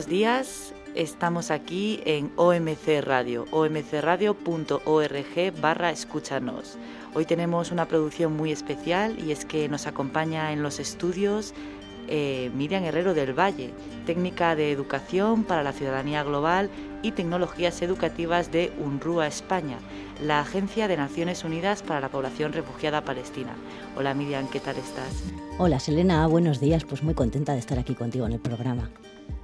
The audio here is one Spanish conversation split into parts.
buenos días. Estamos aquí en OMC Radio, omcradio.org barra escúchanos. Hoy tenemos una producción muy especial y es que nos acompaña en los estudios eh, Miriam Herrero del Valle, técnica de educación para la ciudadanía global y tecnologías educativas de UNRWA España, la Agencia de Naciones Unidas para la Población Refugiada Palestina. Hola Miriam, ¿qué tal estás? Hola Selena, buenos días, pues muy contenta de estar aquí contigo en el programa.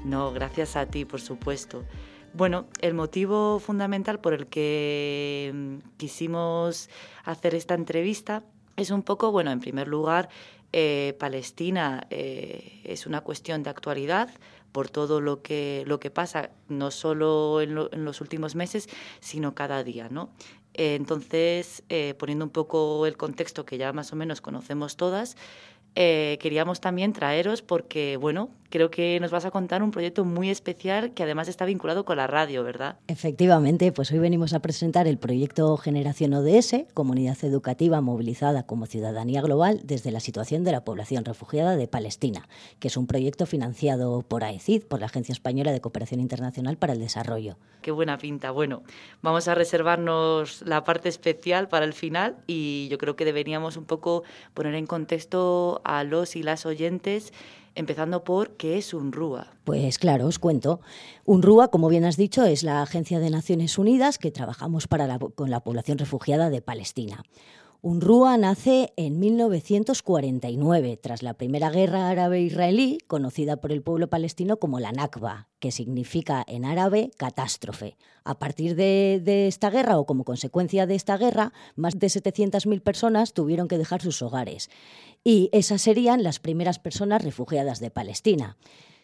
No, gracias a ti, por supuesto. Bueno, el motivo fundamental por el que mm, quisimos hacer esta entrevista es un poco, bueno, en primer lugar, eh, Palestina eh, es una cuestión de actualidad por todo lo que, lo que pasa, no solo en, los últimos meses, sino cada día. ¿no? Eh, entonces, poniendo un poco el contexto que ya más o menos conocemos todas, queríamos también traeros porque, bueno, creo que nos vas a contar un proyecto muy especial que además está vinculado con la radio, ¿verdad? Efectivamente, pues hoy venimos a presentar el proyecto Generación ODS, comunidad educativa movilizada como ciudadanía global desde la situación de la población refugiada de Palestina, que es un proyecto financiado por AECID, por la Agencia Española de Cooperación Internacional para el Desarrollo. Qué buena pinta. Bueno, vamos a reservarnos la parte especial para el final y yo creo que deberíamos un poco poner en contexto a los y las oyentes empezando por qué es UNRWA. Pues claro, os cuento. UNRWA, como bien has dicho, es la agencia de Naciones Unidas que trabajamos para con la población refugiada de Palestina. UNRWA nace en 1949, tras la Primera Guerra Árabe-Israelí, conocida por el pueblo palestino como la Nakba, que significa en árabe catástrofe. A partir de, de esta guerra o como consecuencia de esta guerra, más de 700.000 personas tuvieron que dejar sus hogares. Y esas serían las primeras personas refugiadas de Palestina.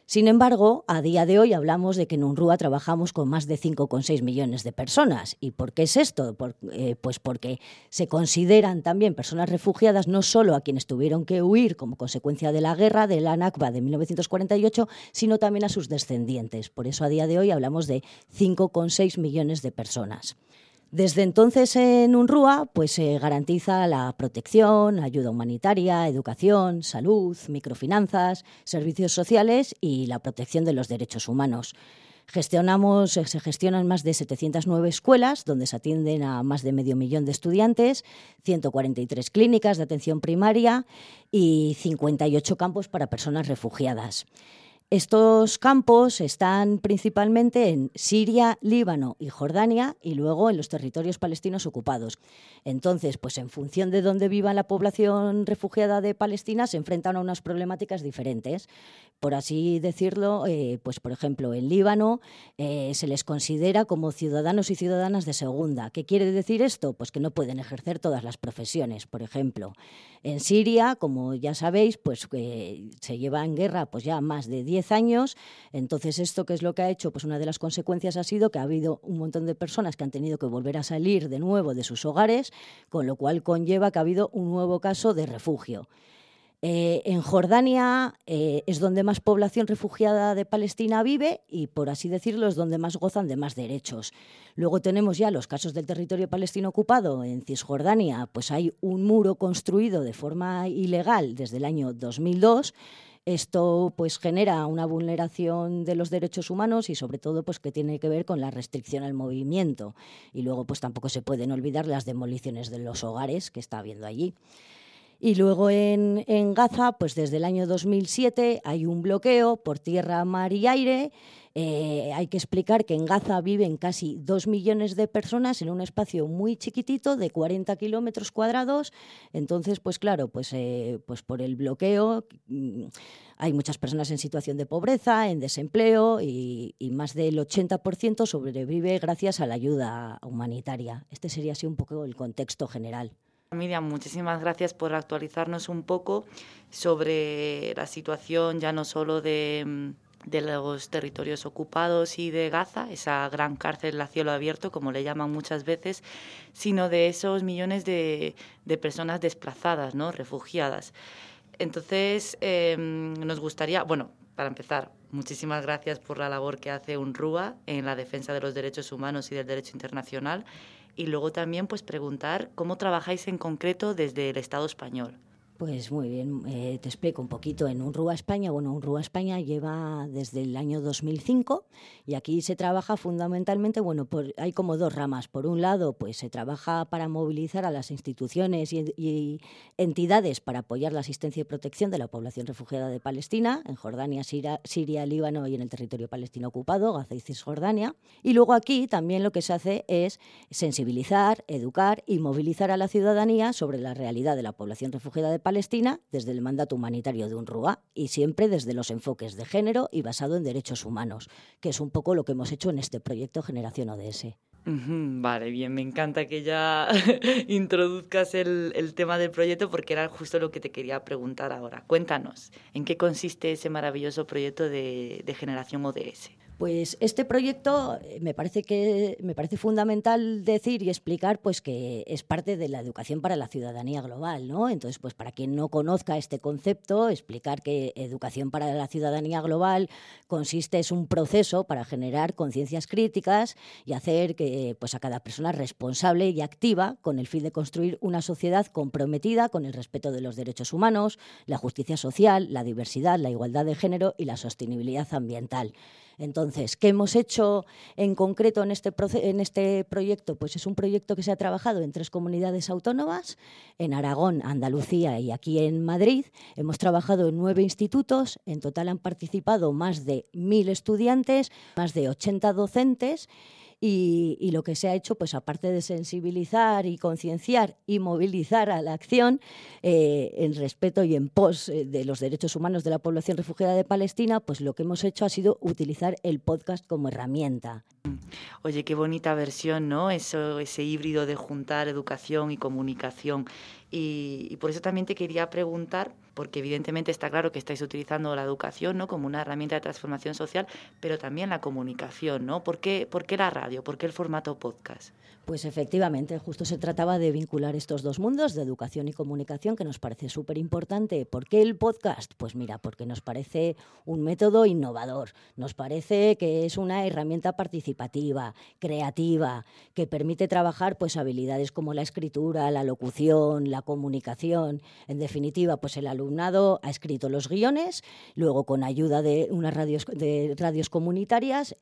Sin embargo, a día de hoy hablamos de que en UNRWA trabajamos con más de 5,6 millones de personas. ¿Y por qué es esto? Eh, pues porque se consideran también personas refugiadas no solo a quienes tuvieron que huir como consecuencia de la guerra de la Nakba de 1948, sino también a sus descendientes. Por eso a día de hoy hablamos de 5,6 millones de personas. Desde entonces en UNRWA pues se garantiza la protección, ayuda humanitaria, educación, salud, microfinanzas, servicios sociales y la protección de los derechos humanos. Gestionamos, se gestionan más de 709 escuelas donde se atienden a más de medio millón de estudiantes, 143 clínicas de atención primaria y 58 campos para personas refugiadas. Estos campos están principalmente en Siria, Líbano y Jordania y luego en los territorios palestinos ocupados. Entonces, pues en función de dónde viva la población refugiada de Palestina, se enfrentan a unas problemáticas diferentes. Por así decirlo, eh, pues por ejemplo, en Líbano eh, se les considera como ciudadanos y ciudadanas de segunda. ¿Qué quiere decir esto? Pues que no pueden ejercer todas las profesiones, por ejemplo. En Siria, como ya sabéis, pues eh, se lleva en guerra pues ya más de 10 años. Entonces, ¿esto qué es lo que ha hecho? Pues una de las consecuencias ha sido que ha habido un montón de personas que han tenido que volver a salir de nuevo de sus hogares, con lo cual conlleva que ha habido un nuevo caso de refugio. Eh, en Jordania eh, es donde más población refugiada de Palestina vive y, por así decirlo, es donde más gozan de más derechos. Luego tenemos ya los casos del territorio palestino ocupado. En Cisjordania, pues hay un muro construido de forma ilegal desde el año 2002 esto pues genera una vulneración de los derechos humanos y sobre todo pues que tiene que ver con la restricción al movimiento y luego pues tampoco se pueden olvidar las demoliciones de los hogares que está habiendo allí. Y luego en, en Gaza, pues desde el año 2007 hay un bloqueo por tierra, mar y aire eh, hay que explicar que en Gaza viven casi dos millones de personas en un espacio muy chiquitito de 40 kilómetros cuadrados. Entonces, pues claro, pues, eh, pues por el bloqueo mm, hay muchas personas en situación de pobreza, en desempleo y, más del 80% sobrevive gracias a la ayuda humanitaria. Este sería así un poco el contexto general. Miriam, muchísimas gracias por actualizarnos un poco sobre la situación ya no solo de mm, de los territorios ocupados y de Gaza, esa gran cárcel a cielo abierto, como le llaman muchas veces, sino de esos millones de, personas desplazadas, ¿no? refugiadas. Entonces, em, nos gustaría, bueno, para empezar, muchísimas gracias por la labor que hace UNRWA en la defensa de los derechos humanos y del derecho internacional. Y luego también, pues, preguntar cómo trabajáis en concreto desde el Estado español. Pues muy bien, eh, te explico un poquito. En UNRWA España, bueno, UNRWA España lleva desde el año 2005 y aquí se trabaja fundamentalmente, bueno, hay como dos ramas. Por un lado, pues se trabaja para movilizar a las instituciones y, entidades para apoyar la asistencia y protección de la población refugiada de Palestina, en Jordania, Siria, Líbano y en el territorio palestino ocupado, Gaza y Cisjordania. Y luego aquí también lo que se hace es sensibilizar, educar y movilizar a la ciudadanía sobre la realidad de la población refugiada de Palestina Palestina desde el mandato humanitario de UNRWA y siempre desde los enfoques de género y basado en derechos humanos, que es un poco lo que hemos hecho en este proyecto Generación ODS. Vale, bien, me encanta que ya introduzcas el, tema del proyecto porque era justo lo que te quería preguntar ahora. Cuéntanos, ¿en qué consiste ese maravilloso proyecto de, de Generación ODS? Pues este proyecto eh, me parece que me parece fundamental decir y explicar pues que es parte de la educación para la ciudadanía global, ¿no? Entonces, pues para quien no conozca este concepto, explicar que educación para la ciudadanía global consiste es un proceso para generar conciencias críticas y hacer que pues a cada persona responsable y activa con el fin de construir una sociedad comprometida con el respeto de los derechos humanos, la justicia social, la diversidad, la igualdad de género y la sostenibilidad ambiental. Entonces, ¿qué hemos hecho en concreto en este, en este proyecto? Pues es un proyecto que se ha trabajado en tres comunidades autónomas, en Aragón, Andalucía y aquí en Madrid. Hemos trabajado en nueve institutos, en total han participado más de mil estudiantes, más de 80 docentes y, lo que se ha hecho, pues aparte de sensibilizar y concienciar y movilizar a la acción eh, en respeto y en pos eh, de los derechos humanos de la población refugiada de Palestina, pues lo que hemos hecho ha sido utilizar el podcast como herramienta. Oye, qué bonita versión, ¿no? Eso, ese híbrido de juntar educación y comunicación. Y, por eso también te quería preguntar, porque evidentemente está claro que estáis utilizando la educación ¿no? como una herramienta de transformación social, pero también la comunicación, ¿no? ¿Por qué, ¿Por qué la radio? ¿Por qué el formato podcast? Pues efectivamente, justo se trataba de vincular estos dos mundos, de educación y comunicación, que nos parece súper importante. ¿Por qué el podcast? Pues mira, porque nos parece un método innovador, nos parece que es una herramienta participativa, creativa, que permite trabajar pues habilidades como la escritura, la locución, la comunicación. En definitiva, pues el alumnado ha escrito los guiones, luego con ayuda de unas radios, de radios comunitarias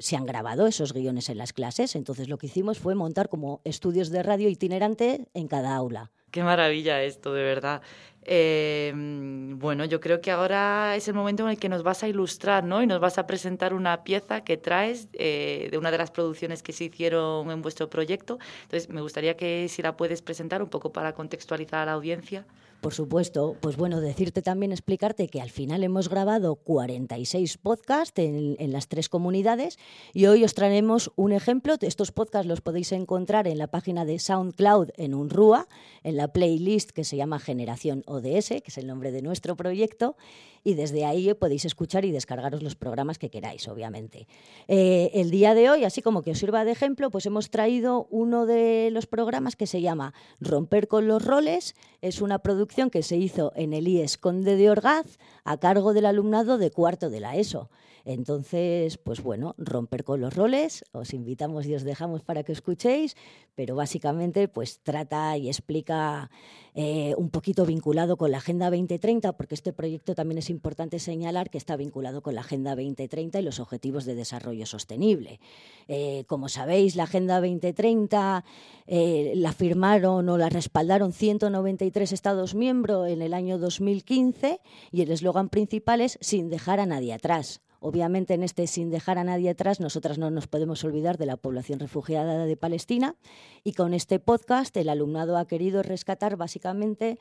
se han grabado esos guiones en las clases. Entonces lo que hicimos fue montar como estudios de radio itinerante en cada aula. Qué maravilla esto, de verdad. Eh, bueno, yo creo que ahora es el momento en el que nos vas a ilustrar, ¿no? Y nos vas a presentar una pieza que traes eh, de una de las producciones que se hicieron en vuestro proyecto. Entonces, me gustaría que si la puedes presentar un poco para contextualizar a la audiencia. Por supuesto, pues bueno, decirte también, explicarte que al final hemos grabado 46 podcasts en, las tres comunidades y hoy os traeremos un ejemplo. Estos podcasts los podéis encontrar en la página de SoundCloud en Unrua, en la playlist que se llama Generación ODS, que es el nombre de nuestro proyecto, y desde ahí podéis escuchar y descargaros los programas que queráis, obviamente. Eh, el día de hoy, así como que os sirva de ejemplo, pues hemos traído uno de los programas que se llama Romper con los roles. Es una producción que se hizo en el IES Conde de Orgaz a cargo del alumnado de cuarto de la ESO. Entonces, pues bueno, romper con los roles, os invitamos y os dejamos para que escuchéis, pero básicamente pues trata y explica eh, un poquito vinculado con la Agenda 2030, porque este proyecto también es importante señalar que está vinculado con la Agenda 2030 y los Objetivos de Desarrollo Sostenible. Eh, como sabéis, la Agenda 2030 eh, la firmaron o la respaldaron 193 Estados miembros en el año 2015 y el eslogan principal es sin dejar a nadie atrás. Obviamente, en este sin dejar a nadie atrás, nosotras no nos podemos olvidar de la población refugiada de Palestina y con este podcast el alumnado ha querido rescatar básicamente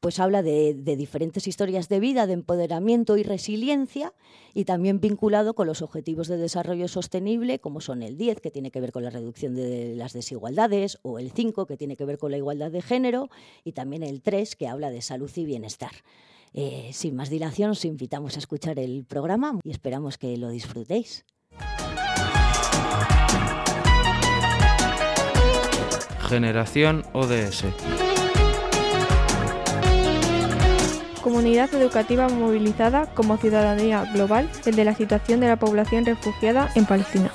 pues habla de, diferentes historias de vida, de empoderamiento y resiliencia, y también vinculado con los objetivos de desarrollo sostenible, como son el 10, que tiene que ver con la reducción de las desigualdades, o el 5, que tiene que ver con la igualdad de género, y también el 3, que habla de salud y bienestar. Eh, sin más dilación, os invitamos a escuchar el programa y esperamos que lo disfrutéis. Generación ODS. Comunidad educativa movilizada como ciudadanía global desde la situación de la población refugiada en Palestina.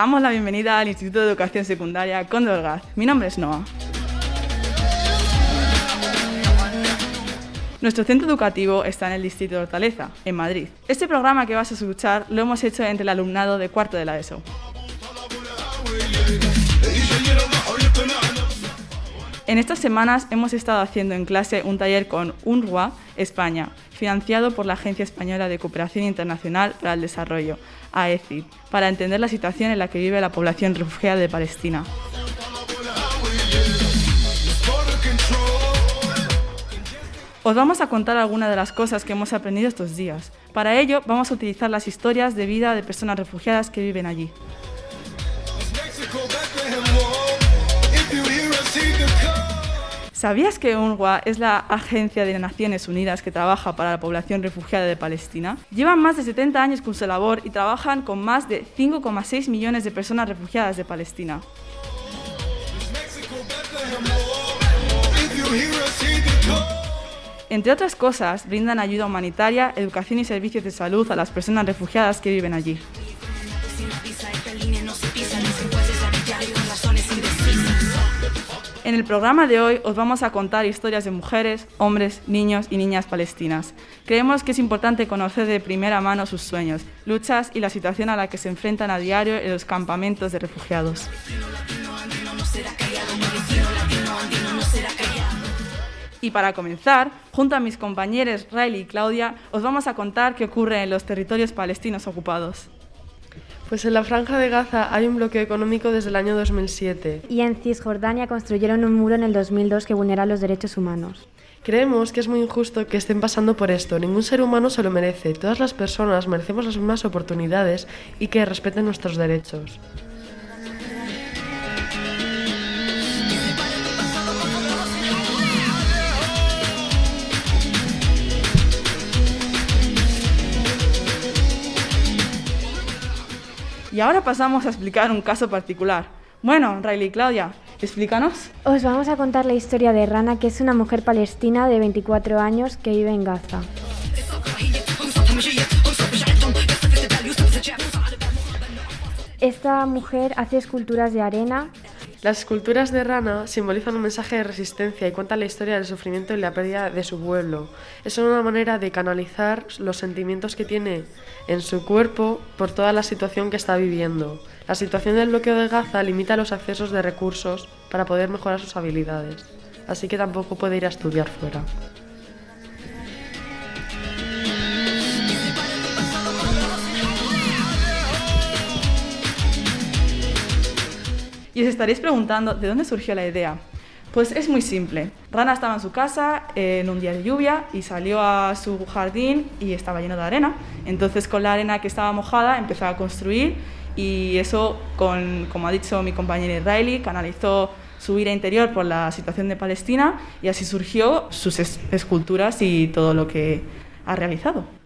Damos la bienvenida al Instituto de Educación Secundaria Condorgaz. Mi nombre es Noah. Nuestro centro educativo está en el distrito de Hortaleza, en Madrid. Este programa que vas a escuchar lo hemos hecho entre el alumnado de cuarto de la ESO. En estas semanas hemos estado haciendo en clase un taller con UNRWA España, financiado por la Agencia Española de Cooperación Internacional para el Desarrollo, AECI, para entender la situación en la que vive la población refugiada de Palestina. Os vamos a contar algunas de las cosas que hemos aprendido estos días. Para ello, vamos a utilizar las historias de vida de personas refugiadas que viven allí. ¿Sabías que UNRWA es la agencia de Naciones Unidas que trabaja para la población refugiada de Palestina? Llevan más de 70 años con su labor y trabajan con más de 5,6 millones de personas refugiadas de Palestina. Entre otras cosas, brindan ayuda humanitaria, educación y servicios de salud a las personas refugiadas que viven allí. En el programa de hoy os vamos a contar historias de mujeres, hombres, niños y niñas palestinas. Creemos que es importante conocer de primera mano sus sueños, luchas y la situación a la que se enfrentan a diario en los campamentos de refugiados. Y para comenzar, junto a mis compañeros Riley y Claudia, os vamos a contar qué ocurre en los territorios palestinos ocupados. Pues en la franja de Gaza hay un bloqueo económico desde el año 2007. Y en Cisjordania construyeron un muro en el 2002 que vulnera los derechos humanos. Creemos que es muy injusto que estén pasando por esto. Ningún ser humano se lo merece. Todas las personas merecemos las mismas oportunidades y que respeten nuestros derechos. Y ahora pasamos a explicar un caso particular. Bueno, Riley y Claudia, explícanos. Os vamos a contar la historia de Rana, que es una mujer palestina de 24 años que vive en Gaza. Esta mujer hace esculturas de arena. Las esculturas de Rana simbolizan un mensaje de resistencia y cuentan la historia del sufrimiento y la pérdida de su pueblo. Es una manera de canalizar los sentimientos que tiene en su cuerpo por toda la situación que está viviendo. La situación del bloqueo de Gaza limita los accesos de recursos para poder mejorar sus habilidades, así que tampoco puede ir a estudiar fuera. Y os estaréis preguntando, ¿de dónde surgió la idea? Pues es muy simple. Rana estaba en su casa en un día de lluvia y salió a su jardín y estaba lleno de arena. Entonces con la arena que estaba mojada empezó a construir y eso, con, como ha dicho mi compañera Riley, canalizó su ira interior por la situación de Palestina y así surgió sus esculturas y todo lo que ha realizado.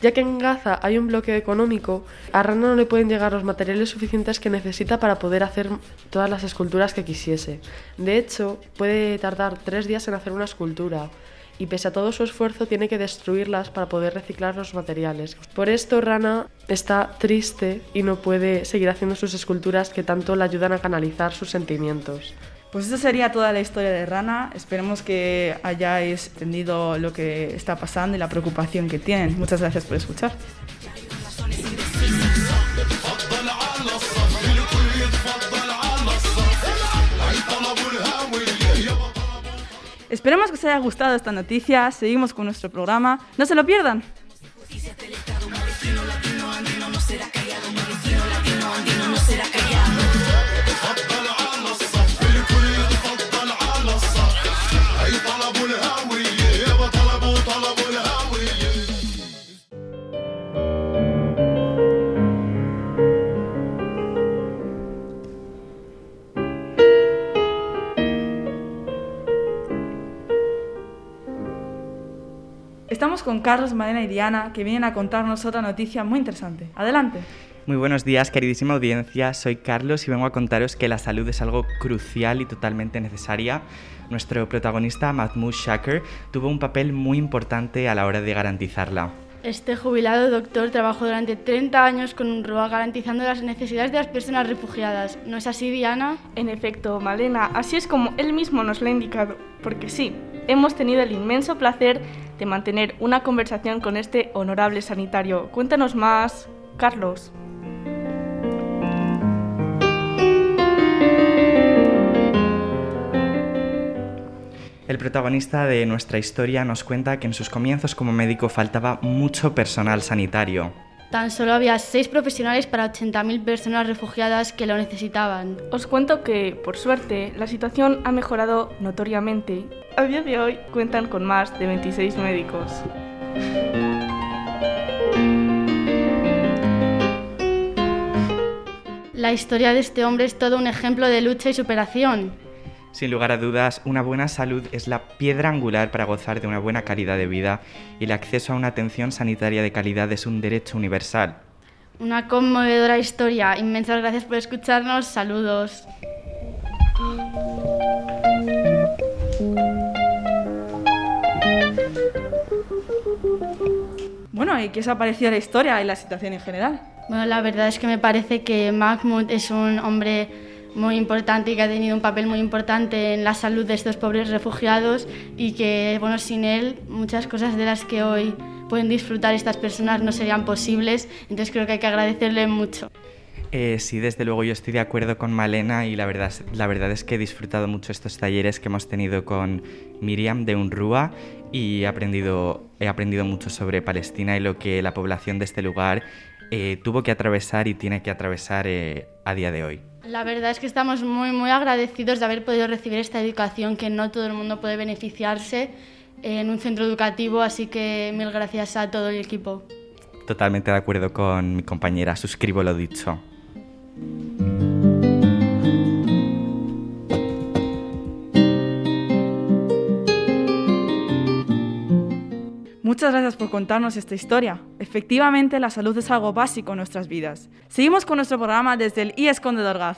Ya que en Gaza hay un bloqueo económico, a Rana no le pueden llegar los materiales suficientes que necesita para poder hacer todas las esculturas que quisiese. De hecho, puede tardar tres días en hacer una escultura y pese a todo su esfuerzo tiene que destruirlas para poder reciclar los materiales. Por esto Rana está triste y no puede seguir haciendo sus esculturas que tanto le ayudan a canalizar sus sentimientos. Pues esa sería toda la historia de Rana. Esperemos que hayáis entendido lo que está pasando y la preocupación que tienen. Muchas gracias por escuchar. Esperemos que os haya gustado esta noticia. Seguimos con nuestro programa. No se lo pierdan. Estamos con Carlos, Marina y Diana, que vienen a contarnos otra noticia muy interesante. Adelante. Muy buenos días, queridísima audiencia. Soy Carlos y vengo a contaros que la salud es algo crucial y totalmente necesaria. Nuestro protagonista, Mahmoud Shaker, tuvo un papel muy importante a la hora de garantizarla. Este jubilado doctor trabajó durante 30 años con un RUA garantizando las necesidades de las personas refugiadas. ¿No es así, Diana? En efecto, Malena, así es como él mismo nos lo ha indicado. Porque sí, hemos tenido el inmenso placer de mantener una conversación con este honorable sanitario. Cuéntanos más, Carlos. El protagonista de nuestra historia nos cuenta que en sus comienzos como médico faltaba mucho personal sanitario. Tan solo había seis profesionales para 80.000 personas refugiadas que lo necesitaban. Os cuento que, por suerte, la situación ha mejorado notoriamente. A día de hoy cuentan con más de 26 médicos. La historia de este hombre es todo un ejemplo de lucha y superación. Sin lugar a dudas, una buena salud es la piedra angular para gozar de una buena calidad de vida y el acceso a una atención sanitaria de calidad es un derecho universal. Una conmovedora historia. Inmensas gracias por escucharnos. Saludos. Bueno, ¿y qué os ha parecido la historia y la situación en general? Bueno, la verdad es que me parece que Mahmoud es un hombre muy importante y que ha tenido un papel muy importante en la salud de estos pobres refugiados y que, bueno, sin él muchas cosas de las que hoy pueden disfrutar estas personas no serían posibles, entonces creo que hay que agradecerle mucho. Eh, sí, desde luego yo estoy de acuerdo con Malena y la verdad, la verdad es que he disfrutado mucho estos talleres que hemos tenido con Miriam de UNRUA y he aprendido, he aprendido mucho sobre Palestina y lo que la población de este lugar eh, tuvo que atravesar y tiene que atravesar eh, a día de hoy. La verdad es que estamos muy, muy agradecidos de haber podido recibir esta educación que no todo el mundo puede beneficiarse en un centro educativo, así que mil gracias a todo el equipo. Totalmente de acuerdo con mi compañera, suscribo lo dicho. Muchas gracias por contarnos esta historia. Efectivamente, la salud es algo básico en nuestras vidas. Seguimos con nuestro programa desde el IES Conde de.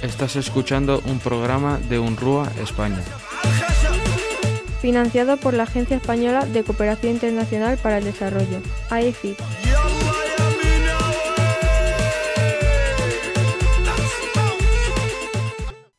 Estás escuchando un programa de UNRUA España. Financiado por la Agencia Española de Cooperación Internacional para el Desarrollo, AECI.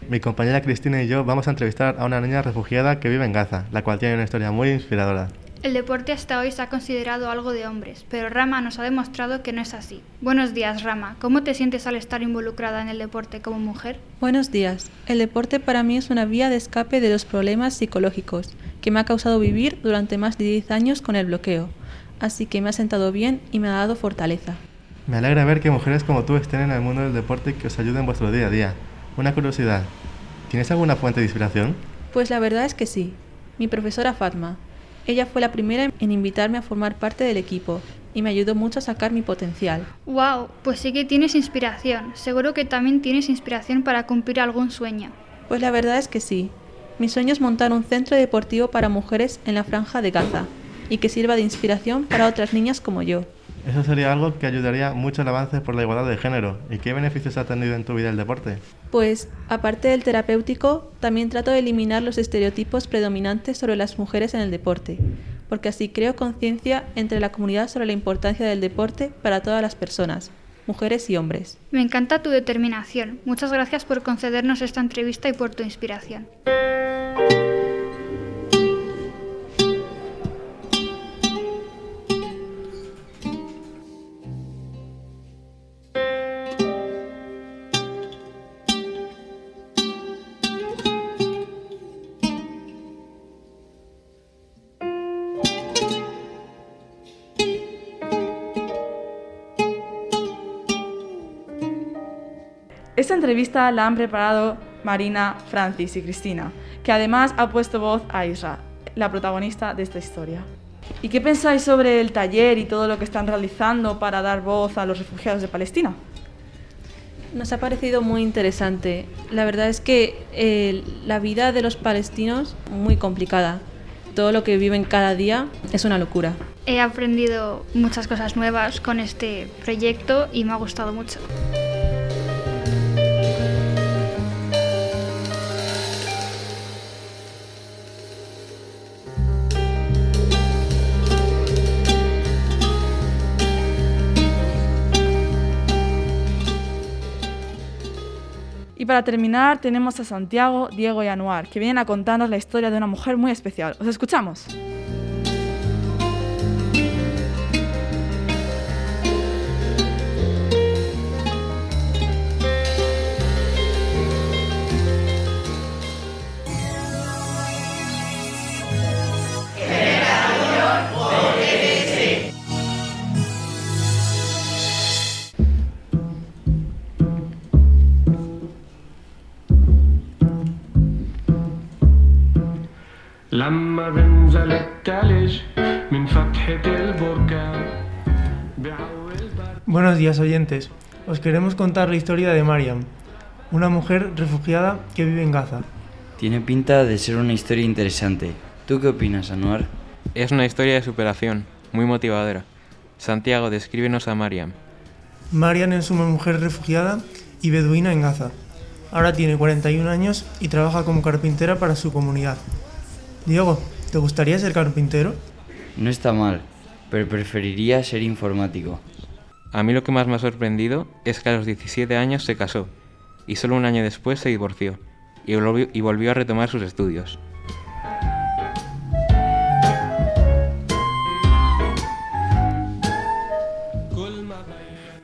Mi compañera Cristina y yo vamos a entrevistar a una niña refugiada que vive en Gaza, la cual tiene una historia muy inspiradora. El deporte hasta hoy se ha considerado algo de hombres, pero Rama nos ha demostrado que no es así. Buenos días, Rama. ¿Cómo te sientes al estar involucrada en el deporte como mujer? Buenos días. El deporte para mí es una vía de escape de los problemas psicológicos que me ha causado vivir durante más de 10 años con el bloqueo. Así que me ha sentado bien y me ha dado fortaleza. Me alegra ver que mujeres como tú estén en el mundo del deporte que os ayuden en vuestro día a día. Una curiosidad. ¿Tienes alguna fuente de inspiración? Pues la verdad es que sí. Mi profesora Fatma, ella fue la primera en invitarme a formar parte del equipo y me ayudó mucho a sacar mi potencial. ¡Wow! Pues sí que tienes inspiración. Seguro que también tienes inspiración para cumplir algún sueño. Pues la verdad es que sí. Mi sueño es montar un centro deportivo para mujeres en la franja de Gaza y que sirva de inspiración para otras niñas como yo. Eso sería algo que ayudaría mucho al avance por la igualdad de género. ¿Y qué beneficios ha tenido en tu vida el deporte? Pues, aparte del terapéutico, también trato de eliminar los estereotipos predominantes sobre las mujeres en el deporte, porque así creo conciencia entre la comunidad sobre la importancia del deporte para todas las personas, mujeres y hombres. Me encanta tu determinación. Muchas gracias por concedernos esta entrevista y por tu inspiración. Entrevista la han preparado Marina, Francis y Cristina, que además ha puesto voz a Isra, la protagonista de esta historia. ¿Y qué pensáis sobre el taller y todo lo que están realizando para dar voz a los refugiados de Palestina? Nos ha parecido muy interesante. La verdad es que eh, la vida de los palestinos muy complicada. todo lo que viven cada día es una locura. He aprendido muchas cosas nuevas con este proyecto y me ha gustado mucho. Para terminar tenemos a Santiago, Diego y Anuar, que vienen a contarnos la historia de una mujer muy especial. ¿Os escuchamos? لما بنزل التلج من فتحة البركان Buenos días oyentes. Os queremos contar la historia de Mariam, una mujer refugiada que vive en Gaza. Tiene pinta de ser una historia interesante. ¿Tú qué opinas, Anuar? Es una historia de superación, muy motivadora. Santiago, descríbenos a Mariam. Mariam es una mujer refugiada y beduina en Gaza. Ahora tiene 41 años y trabaja como carpintera para su comunidad. Diego, ¿te gustaría ser carpintero? No está mal, pero preferiría ser informático. A mí lo que más me ha sorprendido es que a los 17 años se casó y solo un año después se divorció y volvió, y volvió a retomar sus estudios.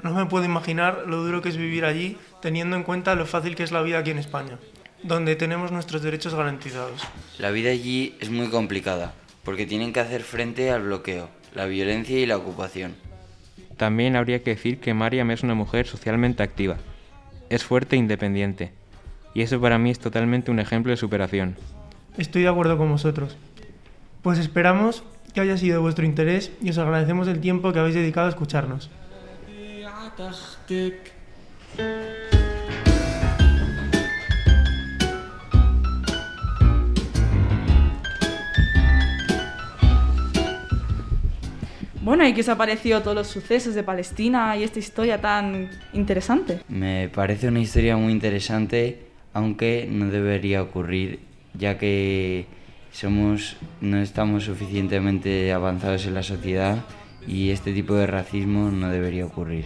No me puedo imaginar lo duro que es vivir allí teniendo en cuenta lo fácil que es la vida aquí en España, donde tenemos nuestros derechos garantizados. La vida allí es muy complicada, porque tienen que hacer frente al bloqueo, la violencia y la ocupación. También habría que decir que Mariam es una mujer socialmente activa. Es fuerte e independiente. Y eso para mí es totalmente un ejemplo de superación. Estoy de acuerdo con vosotros. Pues esperamos que haya sido de vuestro interés y os agradecemos el tiempo que habéis dedicado a escucharnos. Bueno, ¿y qué os ha parecido todos los sucesos de Palestina y esta historia tan interesante? Me parece una historia muy interesante, aunque no debería ocurrir, ya que somos no estamos suficientemente avanzados en la sociedad y este tipo de racismo no debería ocurrir.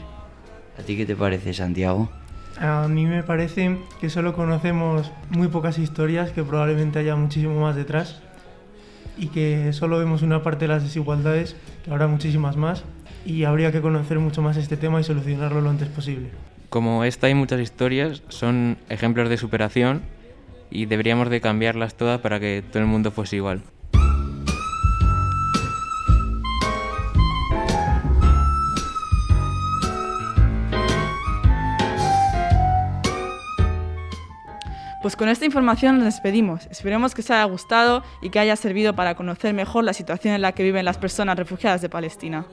¿A ti qué te parece, Santiago? A mí me parece que solo conocemos muy pocas historias, que probablemente haya muchísimo más detrás y que solo vemos una parte de las desigualdades, que habrá muchísimas más y habría que conocer mucho más este tema y solucionarlo lo antes posible. Como esta hay muchas historias, son ejemplos de superación y deberíamos de cambiarlas todas para que todo el mundo fuese igual. Pues con esta información nos despedimos. Esperemos que os haya gustado y que haya servido para conocer mejor la situación en la que viven las personas refugiadas de Palestina.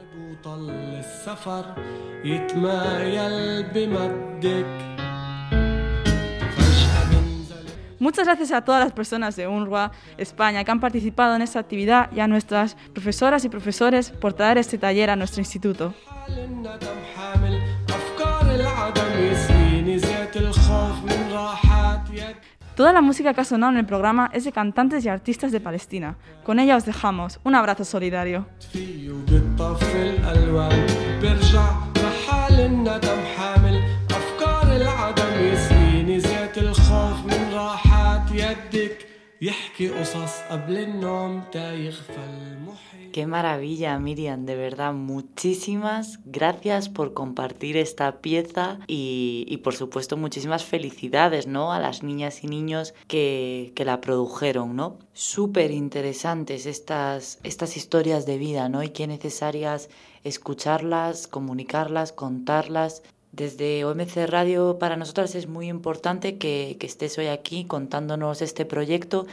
Muchas gracias a todas las personas de UNRWA España que han participado en esta actividad y a nuestras profesoras y profesores por traer este taller a nuestro instituto. Toda la música que ha sonado en el programa es de cantantes y artistas de Palestina. Con ella os dejamos. Un abrazo solidario. Qué maravilla, Miriam, de verdad, muchísimas gracias por compartir esta pieza y, y por supuesto muchísimas felicidades, ¿no? A las niñas y niños que, que la produjeron, ¿no? Súper interesantes estas, estas historias de vida, ¿no? Y qué necesarias escucharlas, comunicarlas, contarlas. Desde OMC Radio para nosotras es muy importante que, que estés hoy aquí contándonos este proyecto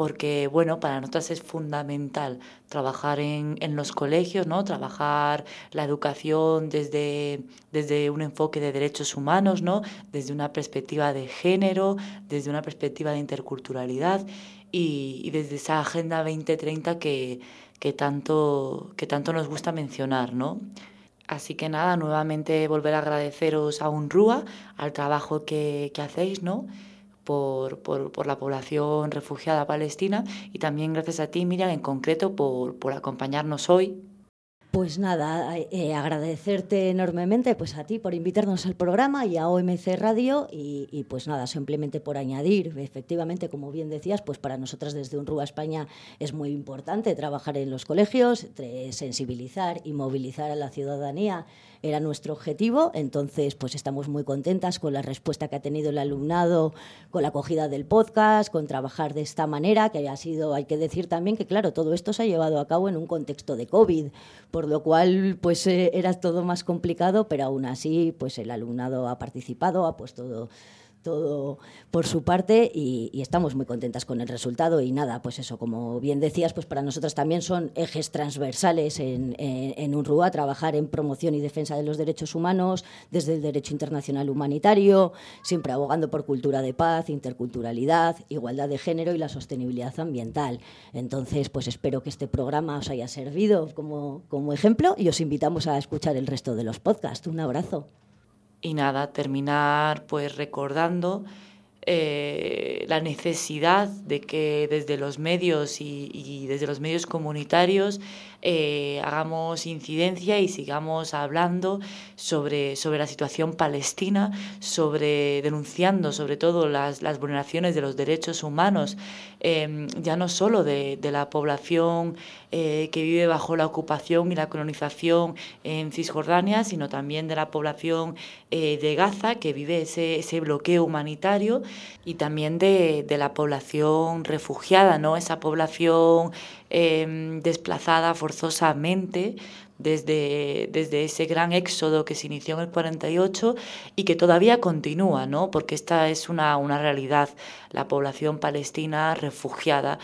porque bueno, para nosotras es fundamental trabajar en, en, los colegios, ¿no? Trabajar la educación desde, desde un enfoque de derechos humanos, ¿no? Desde una perspectiva de género, desde una perspectiva de interculturalidad y, desde esa Agenda 2030 que, que, tanto, que tanto nos gusta mencionar, ¿no? Así que nada, nuevamente volver a agradeceros a UNRUA, al trabajo que, que hacéis, ¿no? Por, por, la población refugiada palestina y también gracias a ti, Miriam, en concreto por, por acompañarnos hoy pues nada, eh, agradecerte enormemente pues a ti por invitarnos al programa y a OMC Radio y, pues nada, simplemente por añadir, efectivamente, como bien decías, pues para nosotras desde UNRUA España es muy importante trabajar en los colegios, sensibilizar y movilizar a la ciudadanía era nuestro objetivo, entonces pues estamos muy contentas con la respuesta que ha tenido el alumnado, con la acogida del podcast, con trabajar de esta manera, que ha sido, hay que decir también que claro, todo esto se ha llevado a cabo en un contexto de COVID, lo cual pues eh, era todo más complicado, pero aún así pues el alumnado ha participado, ha puesto todo por su parte y, estamos muy contentas con el resultado y nada, pues eso, como bien decías, pues para nosotras también son ejes transversales en, en, UNRUA, trabajar en promoción y defensa de los derechos humanos desde el derecho internacional humanitario, siempre abogando por cultura de paz, interculturalidad, igualdad de género y la sostenibilidad ambiental. Entonces, pues espero que este programa os haya servido como, como ejemplo y os invitamos a escuchar el resto de los podcasts. Un abrazo. Y nada, terminar pues recordando eh, la necesidad de que desde los medios y, desde los medios comunitarios eh, hagamos incidencia y sigamos hablando sobre, sobre la situación palestina, sobre denunciando sobre todo las, las vulneraciones de los derechos humanos, em, ya no solo de, de la población eh, que vive bajo la ocupación y la colonización en Cisjordania, sino también de la población de Gaza que vive ese, ese bloqueo humanitario y también de, de, la población refugiada, ¿no? esa población em, desplazada forzosamente desde, desde ese gran éxodo que se inició en el 48 y que todavía continúa, ¿no? porque esta es una, una realidad, la población palestina refugiada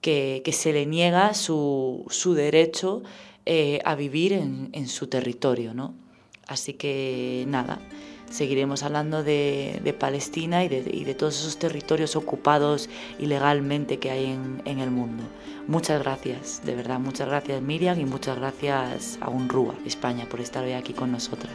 que, que se le niega su, su derecho eh, a vivir en, en su territorio. ¿no? Así que nada seguiremos hablando de, Palestina y de, todos esos territorios ocupados ilegalmente que hay en, en, el mundo. Muchas gracias, de verdad, muchas gracias Miriam y muchas gracias a UNRUA España por estar hoy aquí con nosotras.